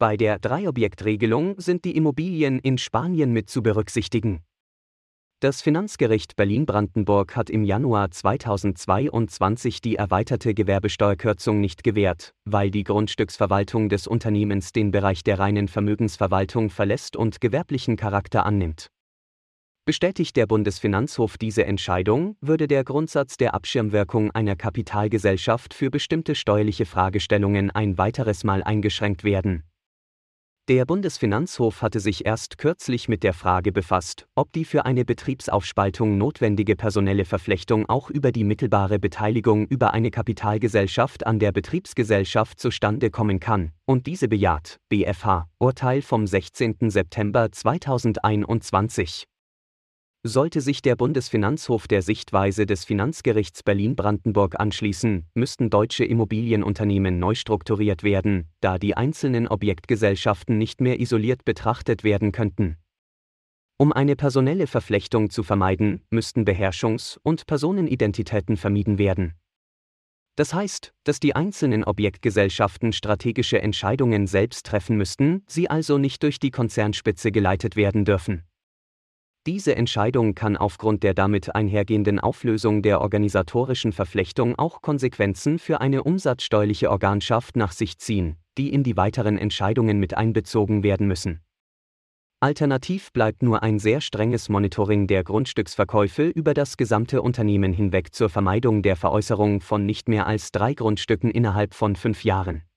Bei der Dreiobjektregelung sind die Immobilien in Spanien mit zu berücksichtigen. Das Finanzgericht Berlin-Brandenburg hat im Januar 2022 die erweiterte Gewerbesteuerkürzung nicht gewährt, weil die Grundstücksverwaltung des Unternehmens den Bereich der reinen Vermögensverwaltung verlässt und gewerblichen Charakter annimmt. Bestätigt der Bundesfinanzhof diese Entscheidung, würde der Grundsatz der Abschirmwirkung einer Kapitalgesellschaft für bestimmte steuerliche Fragestellungen ein weiteres Mal eingeschränkt werden, der Bundesfinanzhof hatte sich erst kürzlich mit der Frage befasst, ob die für eine Betriebsaufspaltung notwendige personelle Verflechtung auch über die mittelbare Beteiligung über eine Kapitalgesellschaft an der Betriebsgesellschaft zustande kommen kann, und diese bejaht. BFH, Urteil vom 16. September 2021. Sollte sich der Bundesfinanzhof der Sichtweise des Finanzgerichts Berlin-Brandenburg anschließen, müssten deutsche Immobilienunternehmen neu strukturiert werden, da die einzelnen Objektgesellschaften nicht mehr isoliert betrachtet werden könnten. Um eine personelle Verflechtung zu vermeiden, müssten Beherrschungs- und Personenidentitäten vermieden werden. Das heißt, dass die einzelnen Objektgesellschaften strategische Entscheidungen selbst treffen müssten, sie also nicht durch die Konzernspitze geleitet werden dürfen. Diese Entscheidung kann aufgrund der damit einhergehenden Auflösung der organisatorischen Verflechtung auch Konsequenzen für eine umsatzsteuerliche Organschaft nach sich ziehen, die in die weiteren Entscheidungen mit einbezogen werden müssen. Alternativ bleibt nur ein sehr strenges Monitoring der Grundstücksverkäufe über das gesamte Unternehmen hinweg zur Vermeidung der Veräußerung von nicht mehr als drei Grundstücken innerhalb von fünf Jahren.